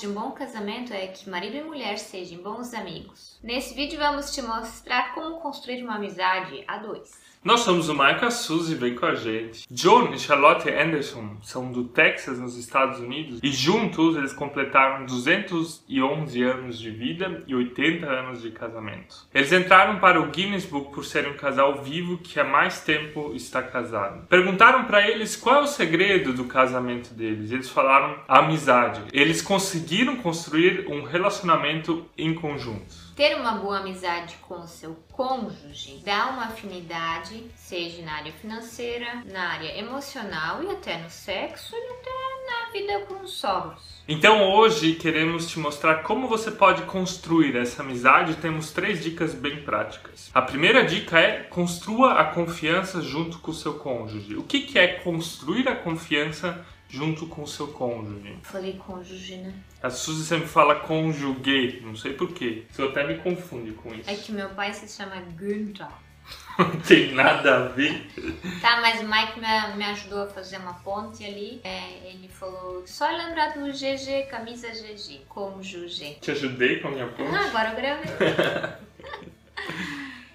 de um bom casamento é que marido e mulher sejam bons amigos. Nesse vídeo vamos te mostrar como construir uma amizade a dois. Nós somos o Mike e a Suzy, vem com a gente. John e Charlotte Anderson são do Texas, nos Estados Unidos, e juntos eles completaram 211 anos de vida e 80 anos de casamento. Eles entraram para o Guinness Book por serem um casal vivo que há mais tempo está casado. Perguntaram para eles qual é o segredo do casamento deles. Eles falaram amizade. Eles conseguiram construir um relacionamento em conjunto. Ter uma boa amizade com o seu cônjuge dá uma afinidade, seja na área financeira, na área emocional e até no sexo e até na vida com os sogros. Então hoje queremos te mostrar como você pode construir essa amizade. Temos três dicas bem práticas. A primeira dica é construa a confiança junto com o seu cônjuge. O que é construir a confiança junto com o seu cônjuge. Falei cônjuge, né? A Suzy sempre fala cônjuge, não sei porquê. Isso até me confunde com isso. É que meu pai se chama Günther. não tem nada a ver. Tá, mas o Mike me, me ajudou a fazer uma ponte ali. É, ele falou só lembrar do GG, camisa GG, cônjuge. Te ajudei com a minha ponte? Ah, agora eu gravei.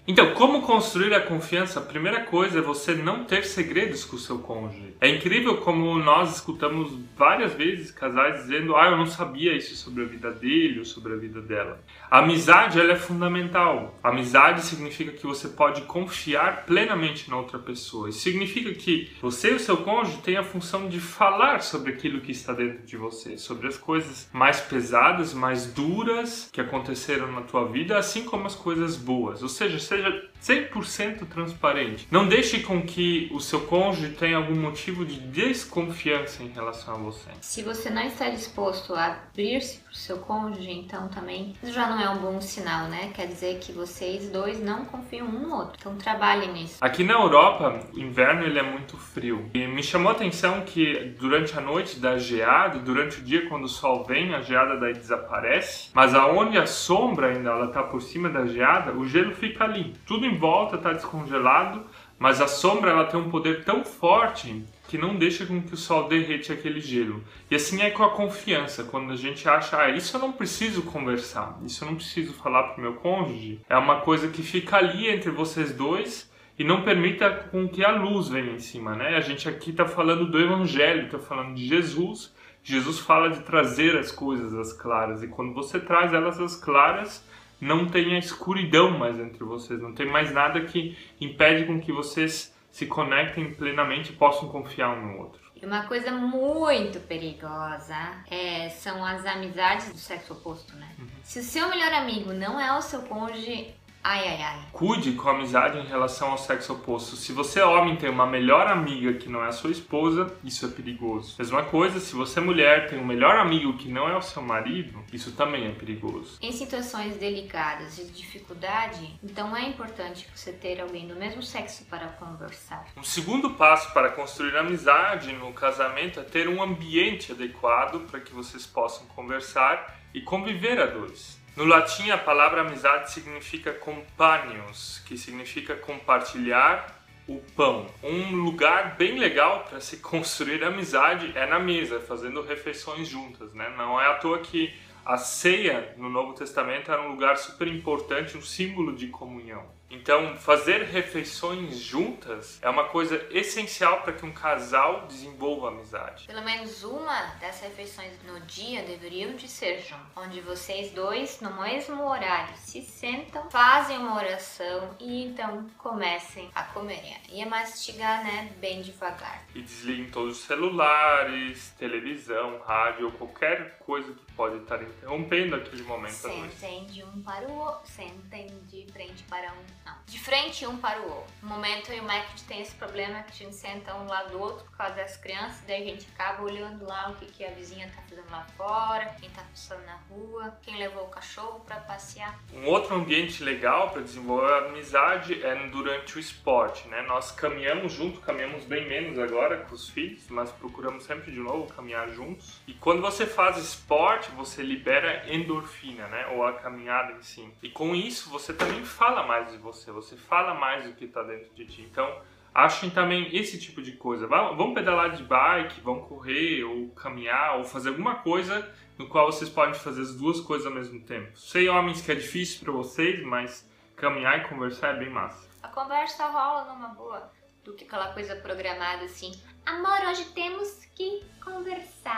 Então, como construir a confiança? A primeira coisa é você não ter segredos com o seu cônjuge. É incrível como nós escutamos várias vezes casais dizendo: "Ah, eu não sabia isso sobre a vida dele ou sobre a vida dela". A amizade ela é fundamental. A amizade significa que você pode confiar plenamente na outra pessoa. Isso significa que você e o seu cônjuge têm a função de falar sobre aquilo que está dentro de você, sobre as coisas mais pesadas, mais duras que aconteceram na tua vida, assim como as coisas boas. Ou seja, seja 100% transparente. Não deixe com que o seu cônjuge tenha algum motivo de desconfiança em relação a você. Se você não está disposto a abrir-se para o seu cônjuge, então também já não é um bom sinal, né? Quer dizer que vocês dois não confiam um no outro. Então trabalhem nisso. Aqui na Europa, o inverno ele é muito frio. E me chamou a atenção que durante a noite da geada, durante o dia quando o sol vem, a geada daí desaparece. Mas aonde a sombra ainda ela está por cima da geada, o gelo fica ali. Tudo em volta está descongelado, mas a sombra ela tem um poder tão forte que não deixa com que o sol derrete aquele gelo. E assim é com a confiança, quando a gente acha, ah, isso eu não preciso conversar, isso eu não preciso falar para o meu cônjuge, é uma coisa que fica ali entre vocês dois e não permita com que a luz venha em cima, né? A gente aqui está falando do Evangelho, está falando de Jesus. Jesus fala de trazer as coisas às claras e quando você traz elas às claras, não tem a escuridão mais entre vocês, não tem mais nada que impede com que vocês se conectem plenamente e possam confiar um no outro. E uma coisa muito perigosa é, são as amizades do sexo oposto, né? Uhum. Se o seu melhor amigo não é o seu cônjuge, Ai, ai, ai. Cuide com a amizade em relação ao sexo oposto. Se você, homem, tem uma melhor amiga que não é a sua esposa, isso é perigoso. Mesma coisa, se você, mulher, tem um melhor amigo que não é o seu marido, isso também é perigoso. Em situações delicadas de dificuldade, então é importante você ter alguém do mesmo sexo para conversar. Um segundo passo para construir amizade no casamento é ter um ambiente adequado para que vocês possam conversar e conviver a dois. No latim, a palavra amizade significa companions, que significa compartilhar o pão. Um lugar bem legal para se construir amizade é na mesa, fazendo refeições juntas, né? Não é à toa que a ceia no Novo Testamento era um lugar super importante, um símbolo de comunhão. Então, fazer refeições juntas é uma coisa essencial para que um casal desenvolva amizade. Pelo menos uma dessas refeições no dia deveriam de ser juntas, onde vocês dois, no mesmo horário, se sentam, fazem uma oração e então comecem a comer e a mastigar, né, bem devagar. E desliguem todos os celulares, televisão, rádio qualquer coisa que pode estar interrompendo aquele momento. Sentem de um para o outro, sentem de frente para um De frente um para o outro. No momento eu e o Mac tem esse problema que a gente senta um lado do outro por causa das crianças, daí a gente acaba olhando lá o que, que a vizinha tá fazendo lá fora, quem tá passando na rua, quem levou o cachorro para passear. Um outro ambiente legal para desenvolver a amizade é durante o esporte, né? Nós caminhamos junto, caminhamos bem menos agora com os filhos, mas procuramos sempre de novo caminhar juntos. E quando você faz esporte, você libera endorfina, né? Ou a caminhada em si. E com isso você também fala mais você você, fala mais do que está dentro de ti. Então, achem também esse tipo de coisa. Vão pedalar de bike, vão correr, ou caminhar, ou fazer alguma coisa no qual vocês podem fazer as duas coisas ao mesmo tempo. Sei, homens, que é difícil para vocês, mas caminhar e conversar é bem massa. A conversa rola numa boa, do que aquela coisa programada assim. Amor, hoje temos que conversar.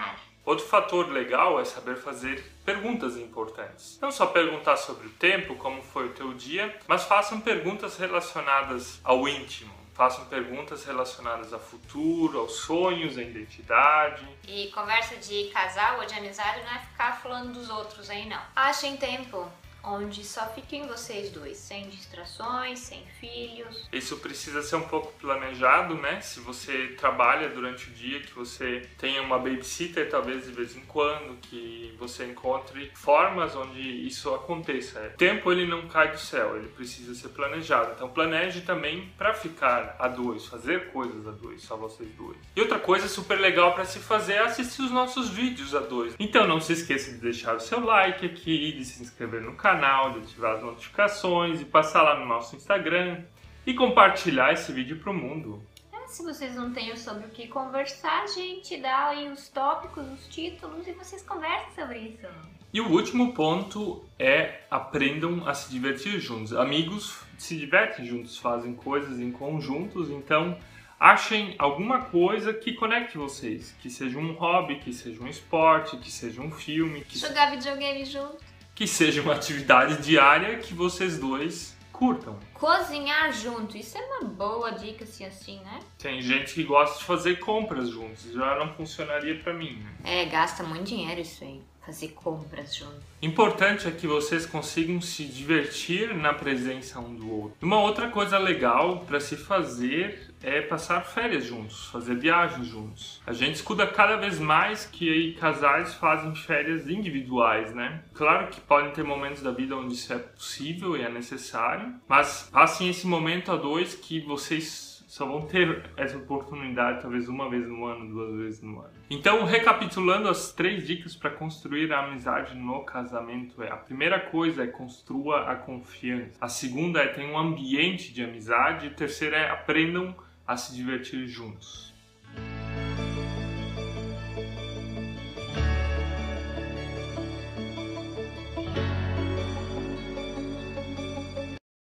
Outro fator legal é saber fazer perguntas importantes. Não só perguntar sobre o tempo, como foi o teu dia, mas façam perguntas relacionadas ao íntimo. Façam perguntas relacionadas ao futuro, aos sonhos, à identidade. E conversa de casal ou de amizade não é ficar falando dos outros aí, não. Achem tempo onde só fiquem vocês dois, sem distrações, sem filhos. Isso precisa ser um pouco planejado, né? Se você trabalha durante o dia, que você tenha uma babysitter talvez de vez em quando, que você encontre formas onde isso aconteça. O tempo ele não cai do céu, ele precisa ser planejado. Então planeje também para ficar a dois, fazer coisas a dois, só vocês dois. E outra coisa super legal para se fazer é assistir os nossos vídeos a dois. Então não se esqueça de deixar o seu like aqui, de se inscrever no canal canal, de ativar as notificações e passar lá no nosso Instagram e compartilhar esse vídeo pro mundo. É, se vocês não têm sobre o que conversar, a gente dá aí os tópicos, os títulos e vocês conversam sobre isso. E o último ponto é aprendam a se divertir juntos. Amigos se divertem juntos, fazem coisas em conjuntos, então achem alguma coisa que conecte vocês, que seja um hobby, que seja um esporte, que seja um filme, que jogar videogame junto que seja uma atividade diária que vocês dois curtam. Cozinhar junto, isso é uma boa dica assim assim, né? Tem gente que gosta de fazer compras juntos, já não funcionaria para mim. Né? É, gasta muito dinheiro isso aí fazer compras juntos. Importante é que vocês consigam se divertir na presença um do outro. Uma outra coisa legal para se fazer é passar férias juntos, fazer viagens juntos. A gente escuta cada vez mais que casais fazem férias individuais, né? Claro que podem ter momentos da vida onde isso é possível e é necessário, mas passem esse momento a dois que vocês só vão ter essa oportunidade talvez uma vez no ano, duas vezes no ano. Então, recapitulando as três dicas para construir a amizade no casamento é: a primeira coisa é construa a confiança. A segunda é ter um ambiente de amizade. E a terceira é aprendam a se divertir juntos.